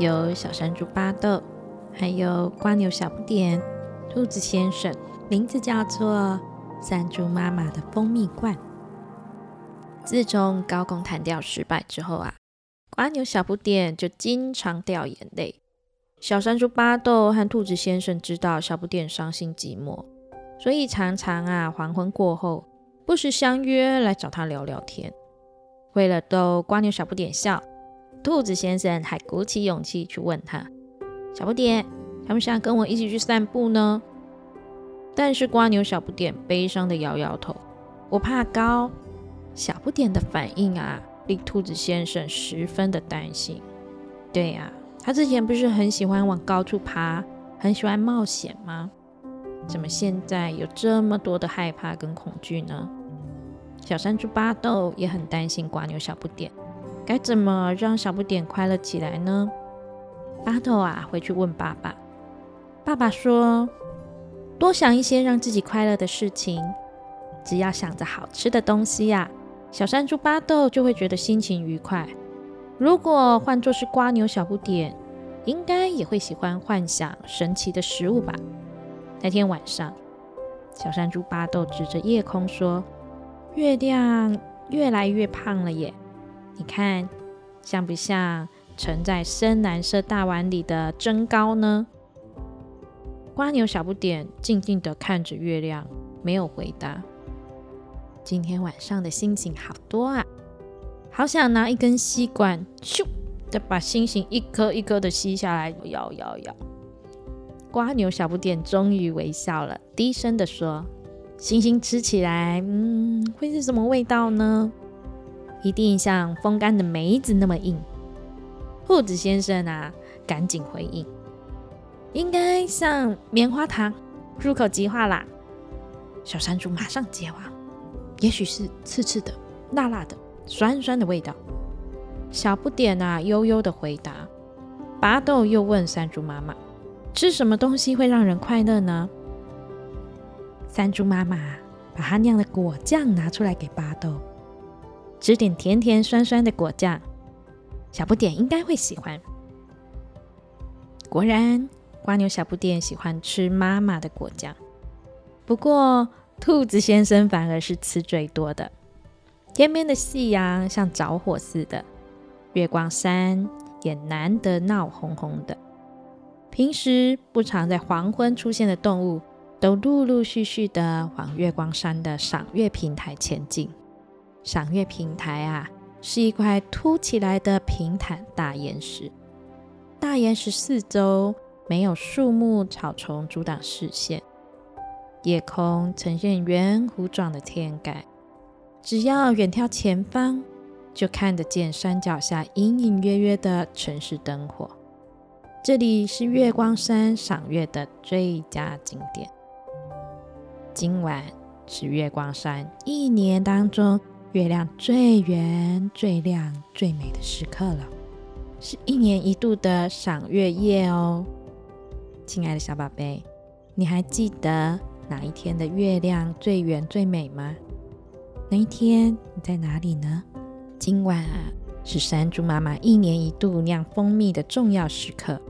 有小山猪巴豆，还有瓜牛小不点、兔子先生，名字叫做山猪妈妈的蜂蜜罐。自从高空弹跳失败之后啊，瓜牛小不点就经常掉眼泪。小山猪巴豆和兔子先生知道小不点伤心寂寞，所以常常啊黄昏过后，不时相约来找他聊聊天。为了逗瓜牛小不点笑，兔子先生还鼓起勇气去问他：“小不点，想不想跟我一起去散步呢？”但是瓜牛小不点悲伤的摇摇头：“我怕高。”小不点的反应啊，令兔子先生十分的担心。对呀，他之前不是很喜欢往高处爬，很喜欢冒险吗？怎么现在有这么多的害怕跟恐惧呢？小山猪巴豆也很担心瓜牛小不点，该怎么让小不点快乐起来呢？巴豆啊，回去问爸爸。爸爸说：“多想一些让自己快乐的事情，只要想着好吃的东西呀，小山猪巴豆就会觉得心情愉快。如果换作是瓜牛小不点，应该也会喜欢幻想神奇的食物吧。”那天晚上，小山猪巴豆指着夜空说。月亮越来越胖了耶！你看，像不像盛在深蓝色大碗里的蒸糕呢？瓜牛小不点静静的看着月亮，没有回答。今天晚上的心情好多啊，好想拿一根吸管，咻的把星星一颗一颗的吸下来，咬咬咬。瓜牛小不点终于微笑了，低声的说。星星吃起来，嗯，会是什么味道呢？一定像风干的梅子那么硬。兔子先生啊，赶紧回应：“应该像棉花糖，入口即化啦。”小山猪马上接话：“也许是刺刺的、辣辣的、酸酸的味道。”小不点啊，悠悠的回答。巴豆又问山猪妈妈：“吃什么东西会让人快乐呢？”山猪妈妈把她酿的果酱拿出来给巴豆，吃点甜甜酸酸的果酱，小不点应该会喜欢。果然，瓜牛小不点喜欢吃妈妈的果酱，不过兔子先生反而是吃最多的。天边的夕阳像着火似的，月光山也难得闹哄哄的。平时不常在黄昏出现的动物。都陆陆续续的往月光山的赏月平台前进。赏月平台啊，是一块凸起来的平坦大岩石。大岩石四周没有树木草丛阻挡视线，夜空呈现圆弧状的天盖。只要远眺前方，就看得见山脚下隐隐约约的城市灯火。这里是月光山赏月的最佳景点。今晚是月光山一年当中月亮最圆、最亮、最美的时刻了，是一年一度的赏月夜哦。亲爱的小宝贝，你还记得哪一天的月亮最圆、最美吗？那一天你在哪里呢？今晚啊，是山猪妈妈一年一度酿蜂蜜的重要时刻。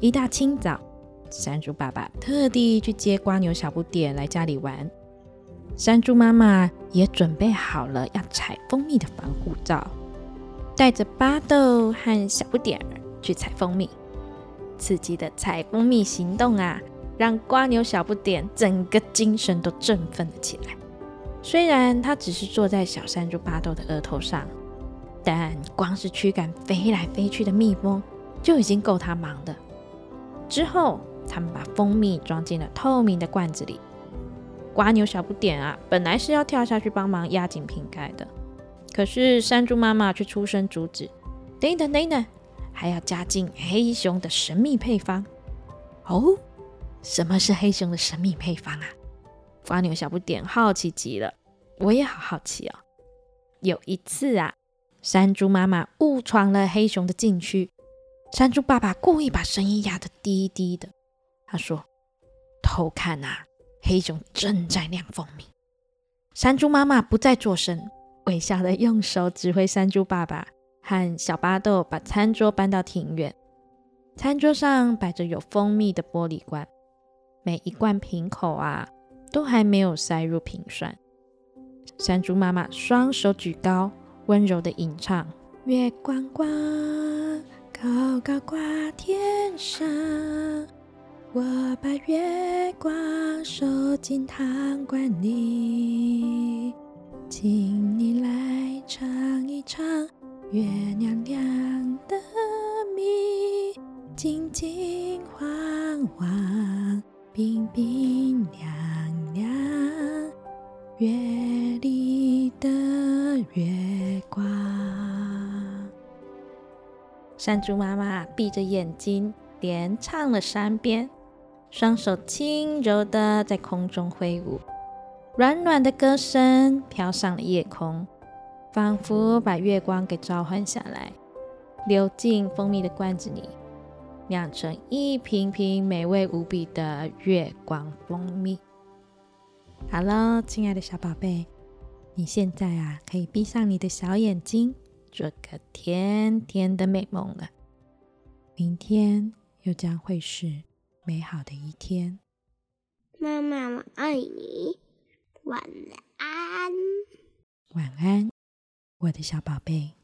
一大清早。山猪爸爸特地去接瓜牛小不点来家里玩，山猪妈妈也准备好了要采蜂蜜的防护罩，带着巴豆和小不点儿去采蜂蜜。刺激的采蜂蜜行动啊，让瓜牛小不点整个精神都振奋了起来。虽然他只是坐在小山猪巴豆的额头上，但光是驱赶飞来飞去的蜜蜂就已经够他忙的。之后。他们把蜂蜜装进了透明的罐子里。瓜牛小不点啊，本来是要跳下去帮忙压紧瓶盖的，可是山猪妈妈却出声阻止：“等等，等等，还要加进黑熊的神秘配方。哦，什么是黑熊的神秘配方啊？瓜牛小不点好奇极了，我也好好奇哦。有一次啊，山猪妈妈误闯了黑熊的禁区，山猪爸爸故意把声音压得低低的，他说：“偷看啊，黑熊正在酿蜂蜜。”山猪妈妈不再作声，微笑的用手指挥山猪爸爸和小巴豆把餐桌搬到庭院。餐桌上摆着有蜂蜜的玻璃罐，每一罐瓶口啊。都还没有塞入瓶栓。山猪妈妈双手举高，温柔的吟唱：“月光光，高高挂天上，我把月光收进糖罐里，请你来尝一尝月亮亮的蜜，金金黄黄，冰冰凉凉。”月里的月光，山猪妈妈闭着眼睛连唱了三遍，双手轻柔的在空中挥舞，软软的歌声飘上了夜空，仿佛把月光给召唤下来，流进蜂蜜的罐子里，酿成一瓶瓶美味无比的月光蜂蜜。好了，亲爱的小宝贝，你现在啊可以闭上你的小眼睛，做个甜甜的美梦了。明天又将会是美好的一天。妈妈，我爱你，晚安。晚安，我的小宝贝。